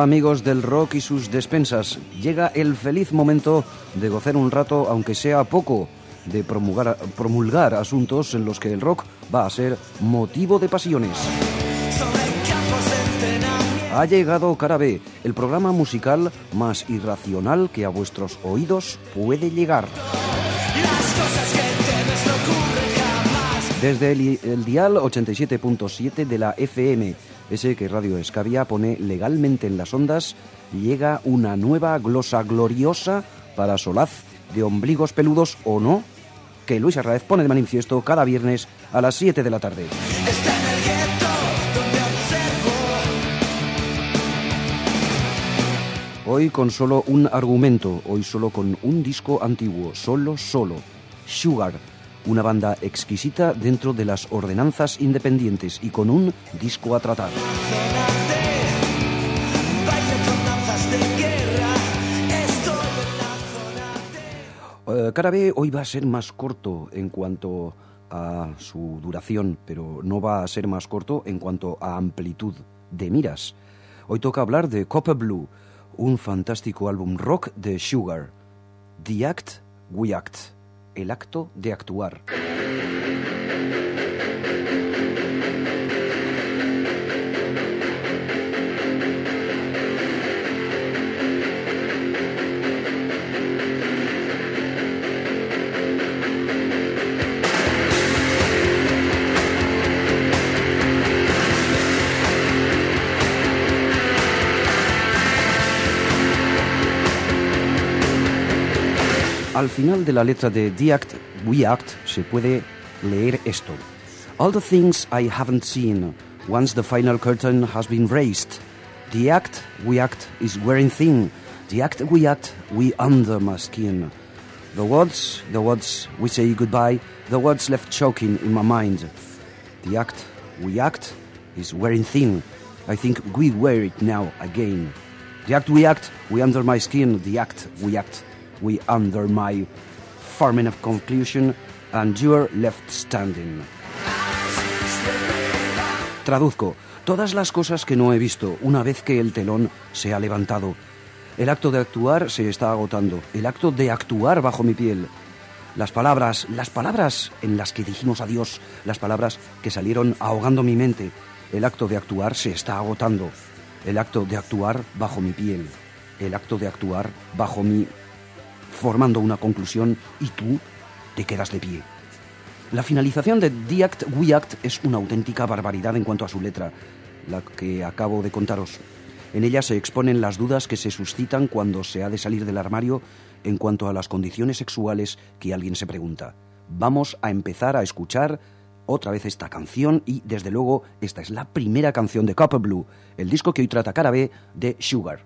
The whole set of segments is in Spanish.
Amigos del rock y sus despensas. Llega el feliz momento de gozar un rato, aunque sea poco, de promulgar, promulgar asuntos en los que el rock va a ser motivo de pasiones. Ha llegado Cara B, el programa musical más irracional que a vuestros oídos puede llegar. Desde el, el dial 87.7 de la FM, ese que Radio Escavia pone legalmente en las ondas, llega una nueva glosa gloriosa para solaz de ombligos peludos o no, que Luis Arraez pone de manifiesto cada viernes a las 7 de la tarde. Hoy con solo un argumento, hoy solo con un disco antiguo, solo, solo, Sugar, una banda exquisita dentro de las ordenanzas independientes y con un disco a tratar. Eh, Cara B hoy va a ser más corto en cuanto a su duración, pero no va a ser más corto en cuanto a amplitud de miras. Hoy toca hablar de Copper Blue, un fantástico álbum rock de Sugar. The Act, We Act, el acto de actuar. Al final de la letra de The Act, We Act, se puede leer esto. All the things I haven't seen, once the final curtain has been raised. The act we act is wearing thin. The act we act, we under my skin. The words, the words we say goodbye, the words left choking in my mind. The act we act is wearing thin. I think we wear it now again. The act we act, we under my skin. The act we act, we under my farming of conclusion, and you're left standing. Traduzco, todas las cosas que no he visto una vez que el telón se ha levantado. El acto de actuar se está agotando, el acto de actuar bajo mi piel. Las palabras, las palabras en las que dijimos adiós, las palabras que salieron ahogando mi mente. El acto de actuar se está agotando. El acto de actuar bajo mi piel. El acto de actuar bajo mi... formando una conclusión y tú te quedas de pie. La finalización de The Act, We Act es una auténtica barbaridad en cuanto a su letra, la que acabo de contaros. En ella se exponen las dudas que se suscitan cuando se ha de salir del armario en cuanto a las condiciones sexuales que alguien se pregunta. Vamos a empezar a escuchar otra vez esta canción y desde luego esta es la primera canción de Copper Blue, el disco que hoy trata cara B de Sugar.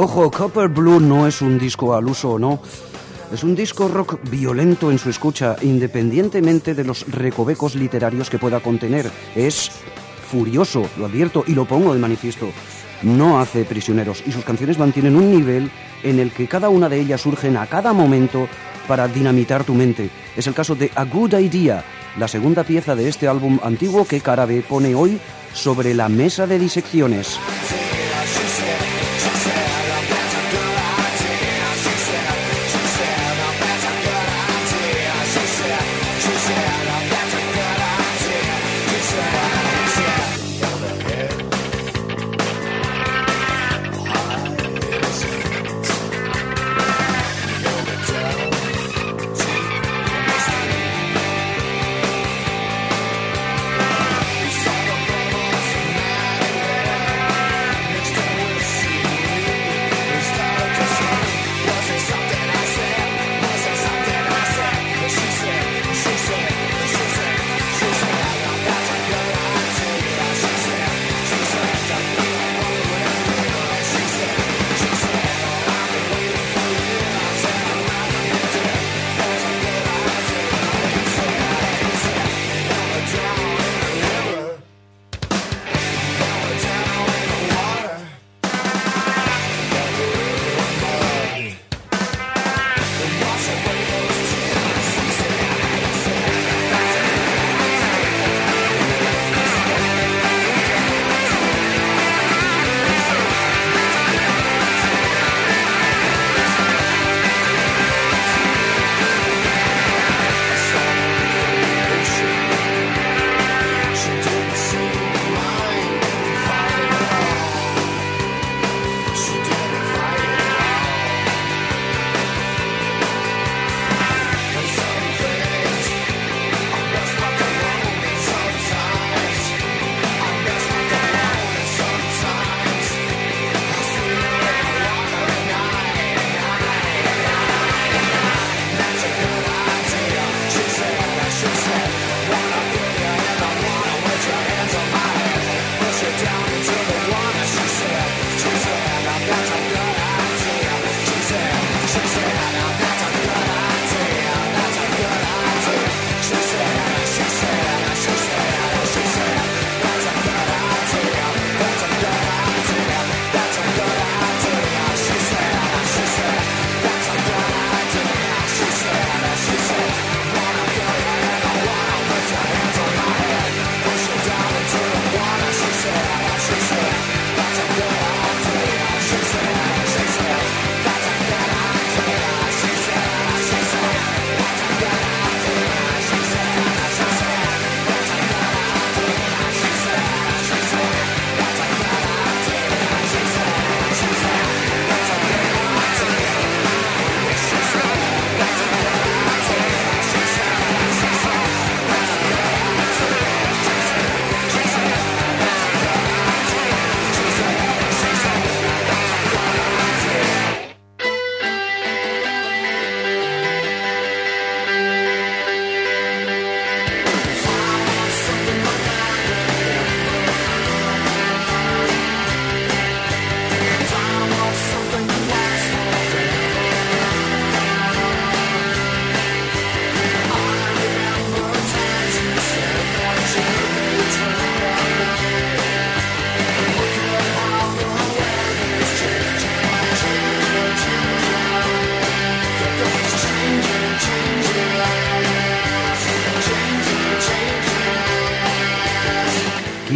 Ojo, Copper Blue no es un disco al uso no. Es un disco rock violento en su escucha, independientemente de los recovecos literarios que pueda contener. Es furioso, lo advierto y lo pongo de manifiesto. No hace prisioneros y sus canciones mantienen un nivel en el que cada una de ellas surgen a cada momento para dinamitar tu mente. Es el caso de A Good Idea, la segunda pieza de este álbum antiguo que Carabe pone hoy sobre la mesa de disecciones.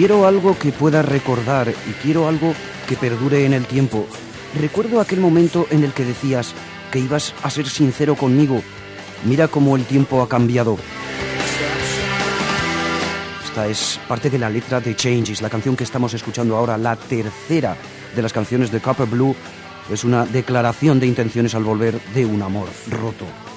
Quiero algo que pueda recordar y quiero algo que perdure en el tiempo. Recuerdo aquel momento en el que decías que ibas a ser sincero conmigo. Mira cómo el tiempo ha cambiado. Esta es parte de la letra de Changes, la canción que estamos escuchando ahora, la tercera de las canciones de Copper Blue. Es una declaración de intenciones al volver de un amor roto.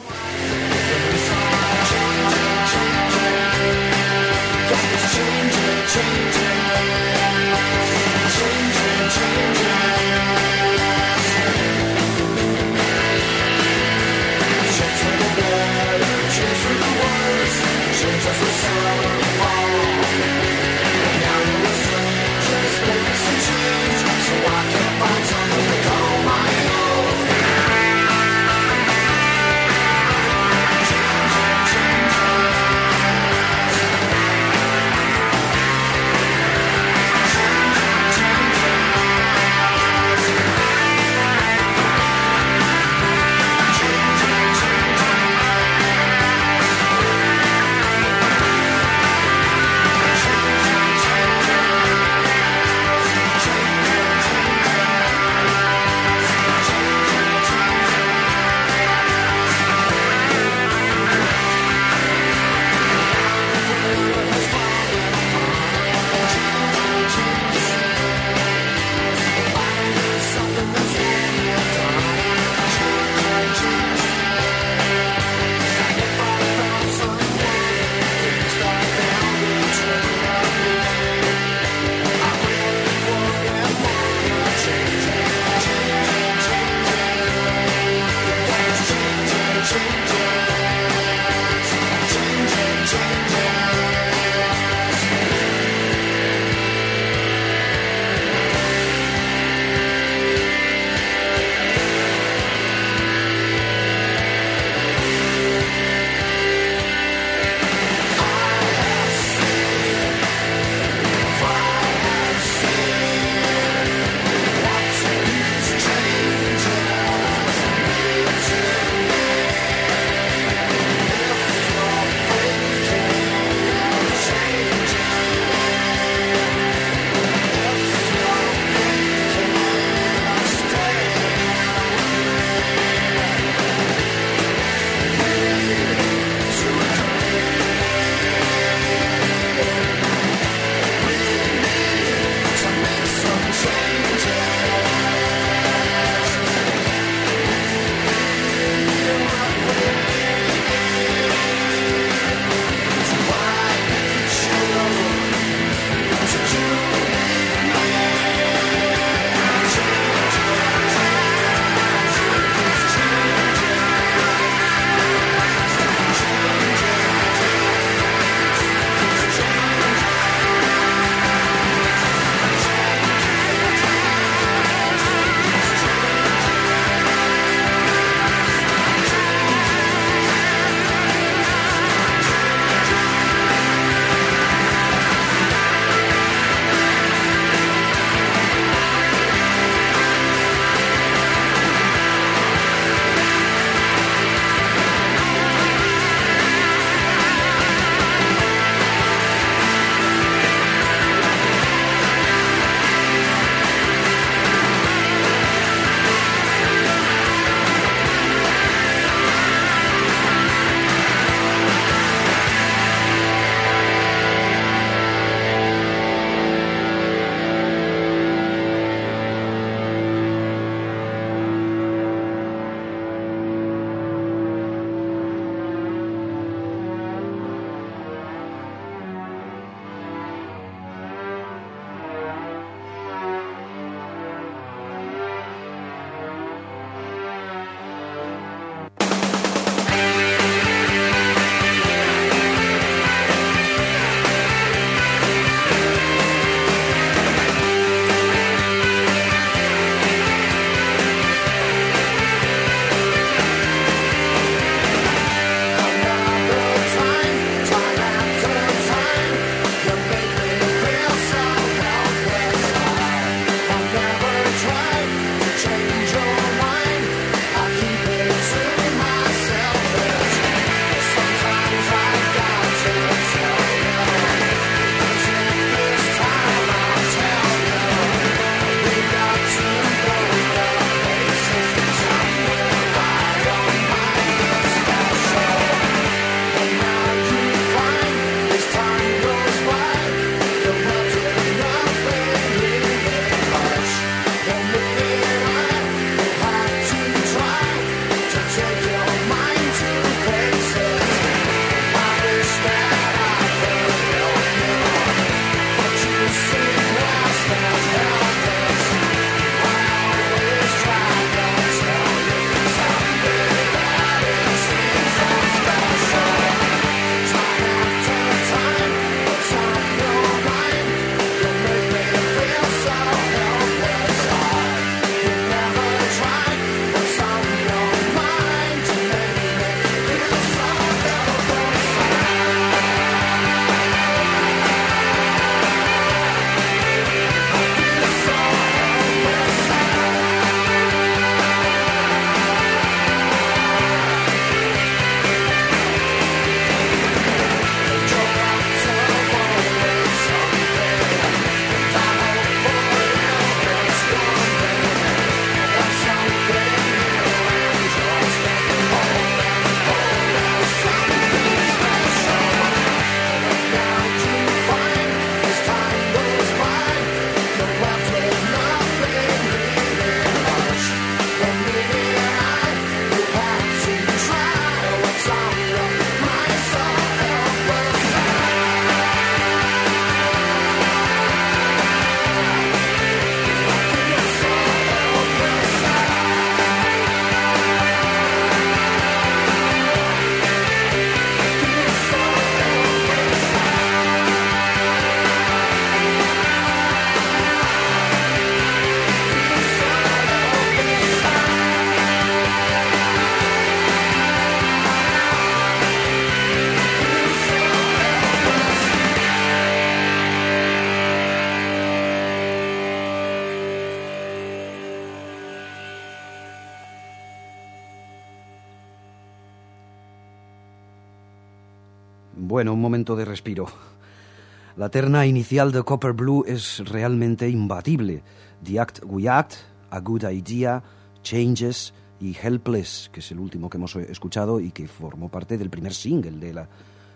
La terna inicial de Copper Blue es realmente imbatible. The Act We Act, A Good Idea, Changes y Helpless, que es el último que hemos escuchado y que formó parte del primer single de, la,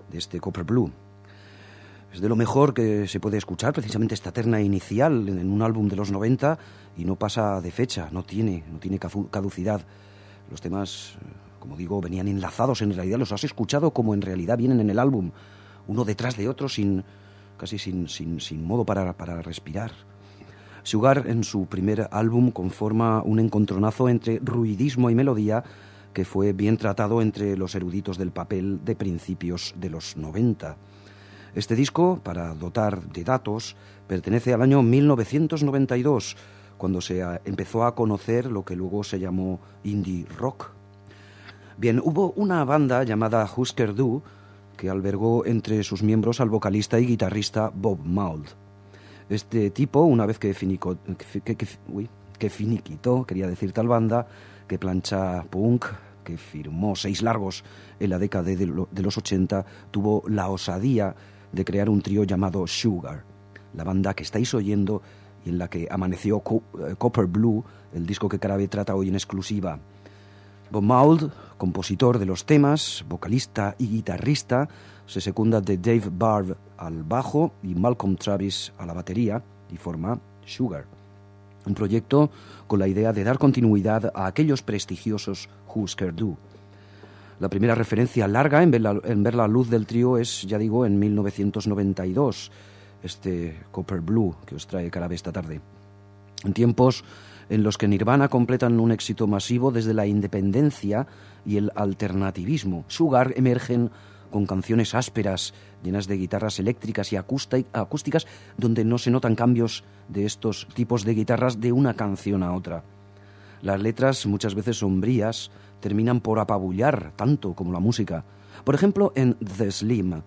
de este Copper Blue. Es de lo mejor que se puede escuchar precisamente esta terna inicial en un álbum de los 90 y no pasa de fecha, no tiene, no tiene caducidad. Los temas, como digo, venían enlazados, en realidad los has escuchado como en realidad vienen en el álbum, uno detrás de otro sin casi sin, sin, sin modo para, para respirar. Sugar en su primer álbum conforma un encontronazo entre ruidismo y melodía que fue bien tratado entre los eruditos del papel de principios de los 90. Este disco, para dotar de datos, pertenece al año 1992, cuando se empezó a conocer lo que luego se llamó indie rock. Bien, hubo una banda llamada Husker Du que albergó entre sus miembros al vocalista y guitarrista Bob Mould. Este tipo, una vez que, finiquitó, quería decir tal banda, que plancha punk, que firmó seis largos en la década de, los 80, tuvo la osadía de crear un trío llamado Sugar, la banda que estáis oyendo y en la que amaneció eh, Copper Blue, el disco que Carabe trata hoy en exclusiva. Bob compositor de los temas, vocalista y guitarrista, se secunda de Dave Barb al bajo y Malcolm Travis a la batería y forma Sugar, un proyecto con la idea de dar continuidad a aquellos prestigiosos Husker Du. La primera referencia larga en ver la, en ver la luz del trío es, ya digo, en 1992, este Copper Blue que os trae Carabe esta tarde. En tiempos en los que Nirvana completan un éxito masivo desde la independencia y el alternativismo. Sugar emergen con canciones ásperas, llenas de guitarras eléctricas y acústicas, donde no se notan cambios de estos tipos de guitarras de una canción a otra. Las letras, muchas veces sombrías, terminan por apabullar tanto como la música. Por ejemplo, en The Slim.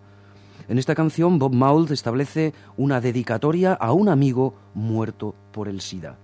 En esta canción, Bob Mould establece una dedicatoria a un amigo muerto por el SIDA.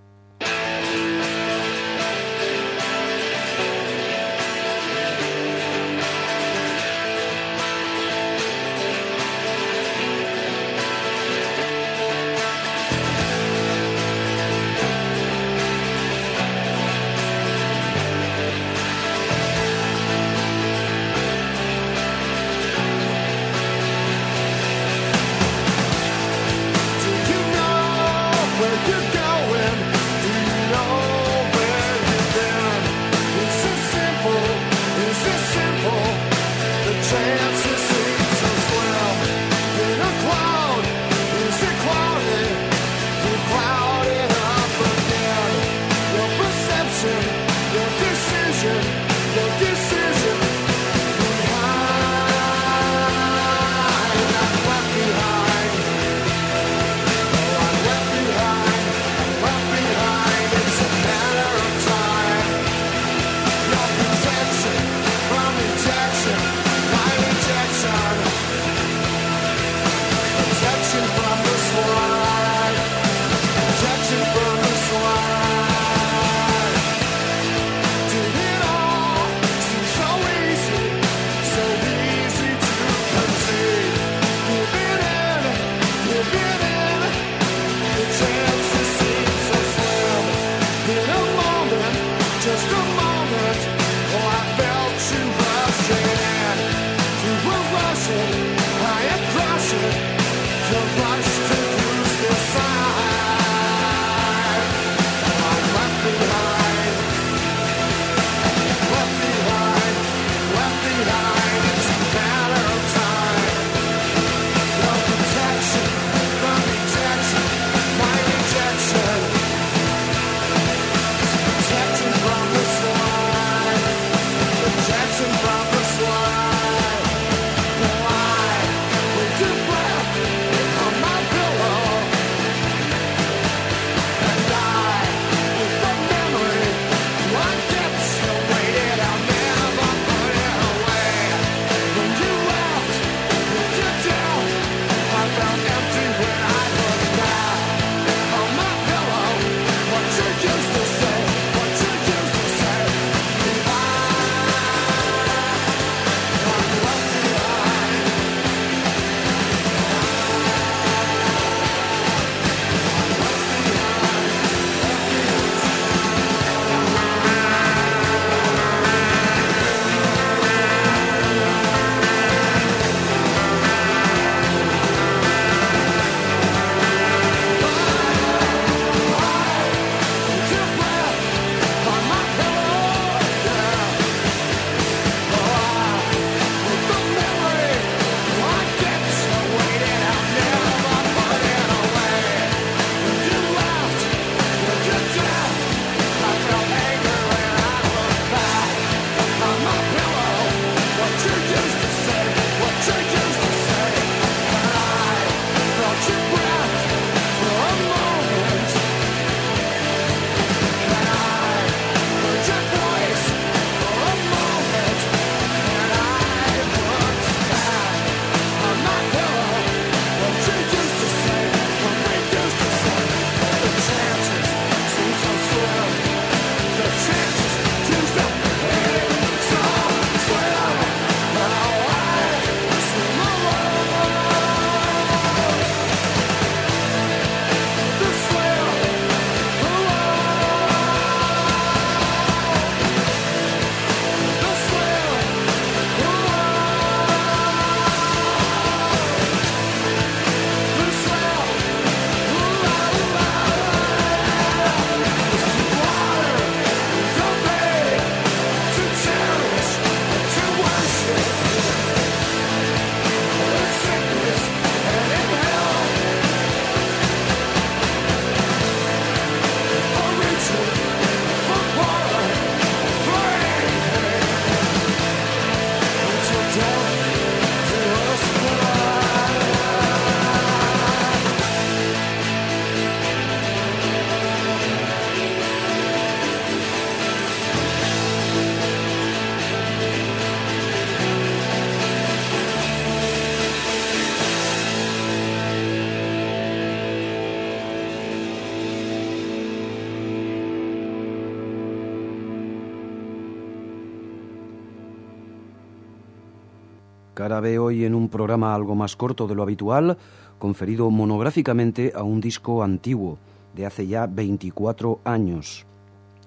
Cara B hoy en un programa algo más corto de lo habitual, conferido monográficamente a un disco antiguo, de hace ya 24 años.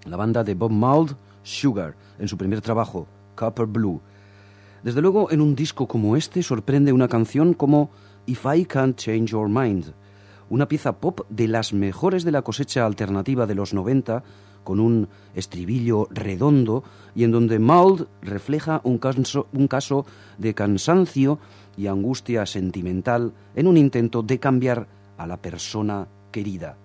La banda de Bob Mould, Sugar, en su primer trabajo, Copper Blue. Desde luego, en un disco como este sorprende una canción como If I Can't Change Your Mind, una pieza pop de las mejores de la cosecha alternativa de los 90, con un estribillo redondo y en donde Mould refleja un caso, un caso de cansancio y angustia sentimental en un intento de cambiar a la persona querida.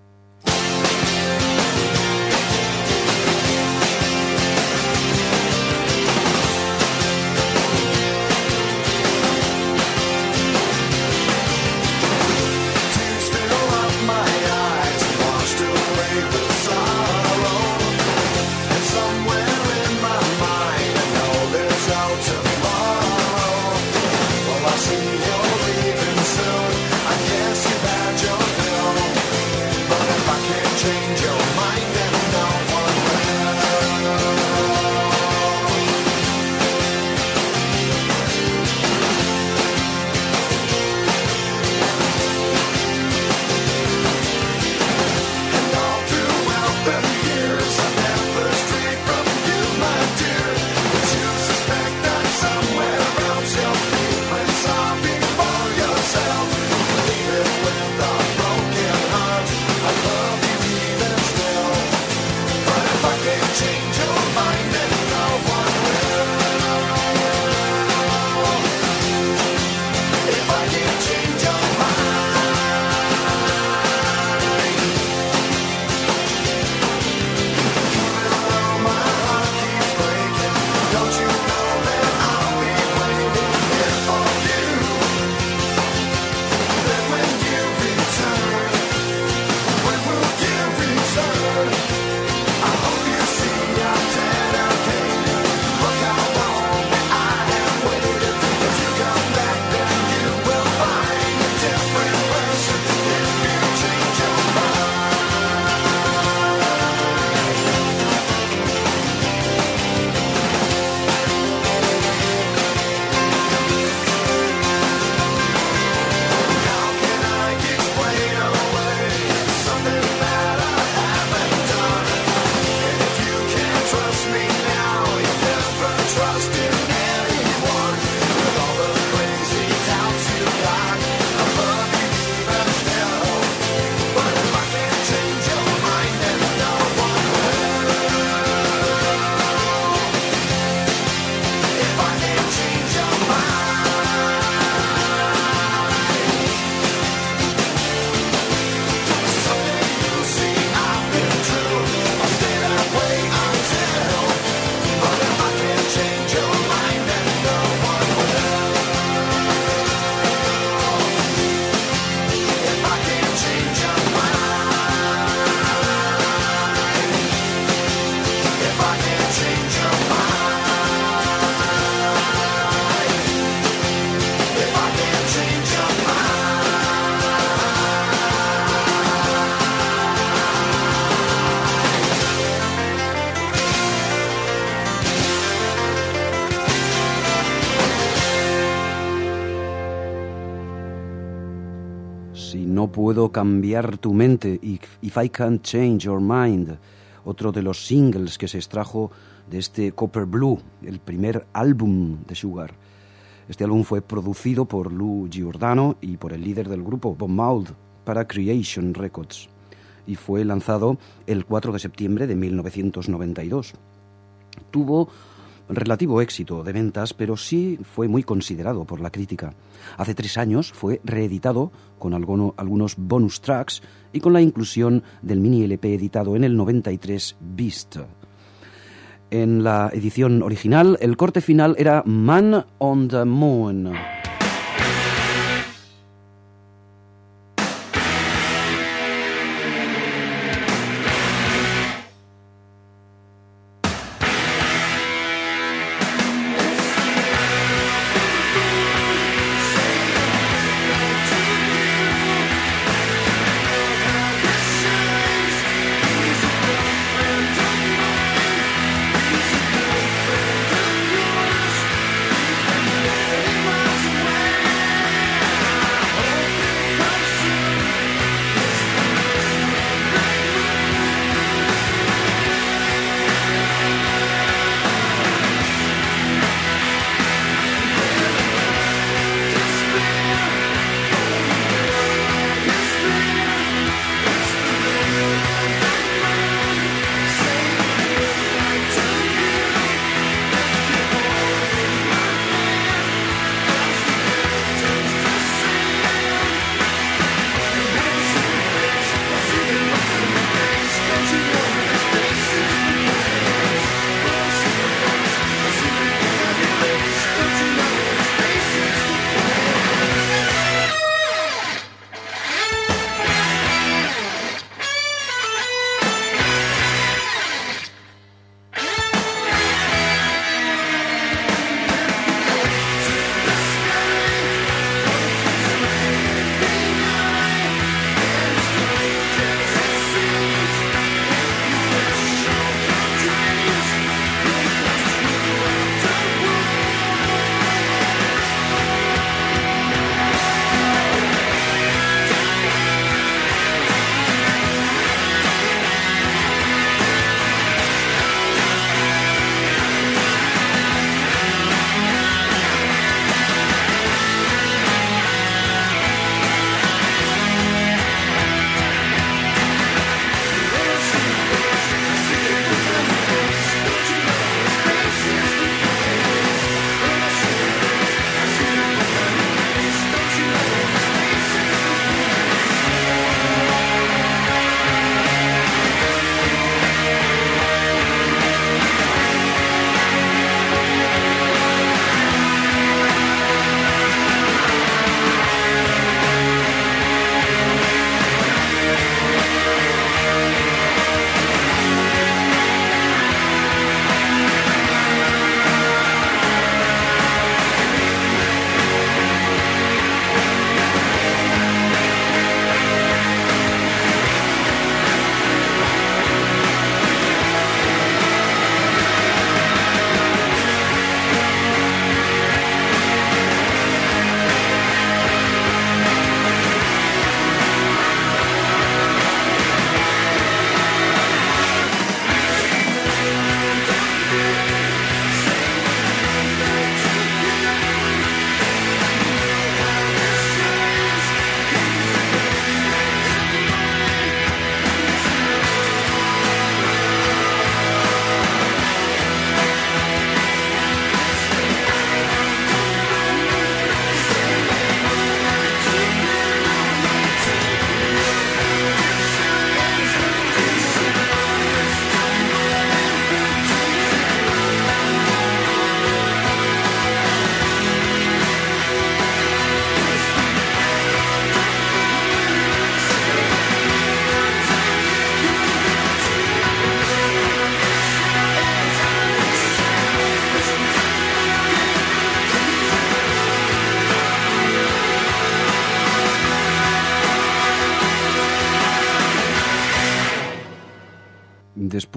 Puedo cambiar tu mente, If I Can't Change Your Mind, otro de los singles que se extrajo de este Copper Blue, el primer álbum de Sugar. Este álbum fue producido por Lou Giordano y por el líder del grupo, Bob Mould, para Creation Records, y fue lanzado el 4 de septiembre de 1992. Tuvo relativo éxito de ventas, pero sí fue muy considerado por la crítica. Hace tres años fue reeditado con algunos bonus tracks y con la inclusión del mini LP editado en el 93 Beast. En la edición original, el corte final era Man on the Moon.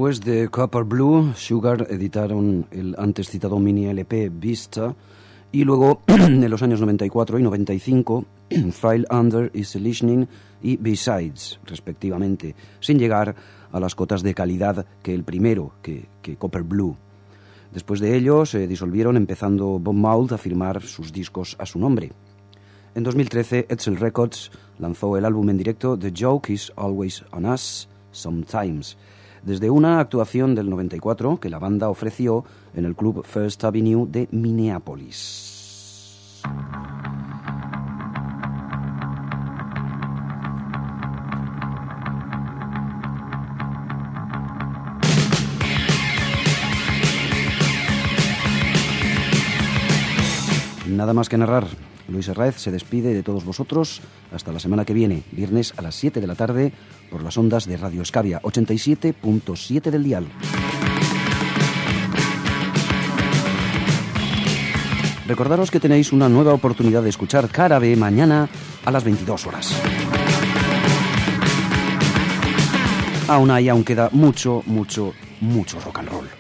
Después de Copper Blue, Sugar editaron el antes citado mini LP Vista y luego en los años 94 y 95 File Under Is Listening y Besides, respectivamente, sin llegar a las cotas de calidad que el primero, que, que Copper Blue. Después de ello se disolvieron empezando Bob Mould a firmar sus discos a su nombre. En 2013 Edsel Records lanzó el álbum en directo The Joke Is Always On Us, Sometimes, desde una actuación del 94 que la banda ofreció en el club First Avenue de Minneapolis. Nada más que narrar. Luis Herráez se despide de todos vosotros hasta la semana que viene, viernes a las 7 de la tarde, por las ondas de Radio Escavia 87.7 del dial. Recordaros que tenéis una nueva oportunidad de escuchar Cara B mañana a las 22 horas. Aún hay, aún queda mucho, mucho, mucho rock and roll.